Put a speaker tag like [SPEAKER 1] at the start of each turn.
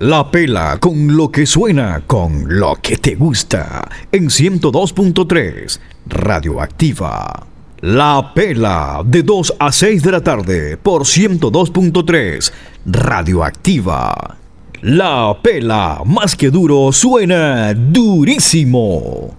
[SPEAKER 1] La pela con lo que suena, con lo que te gusta. En 102.3, Radioactiva. La pela de 2 a 6 de la tarde por 102.3, Radioactiva. La pela más que duro suena durísimo.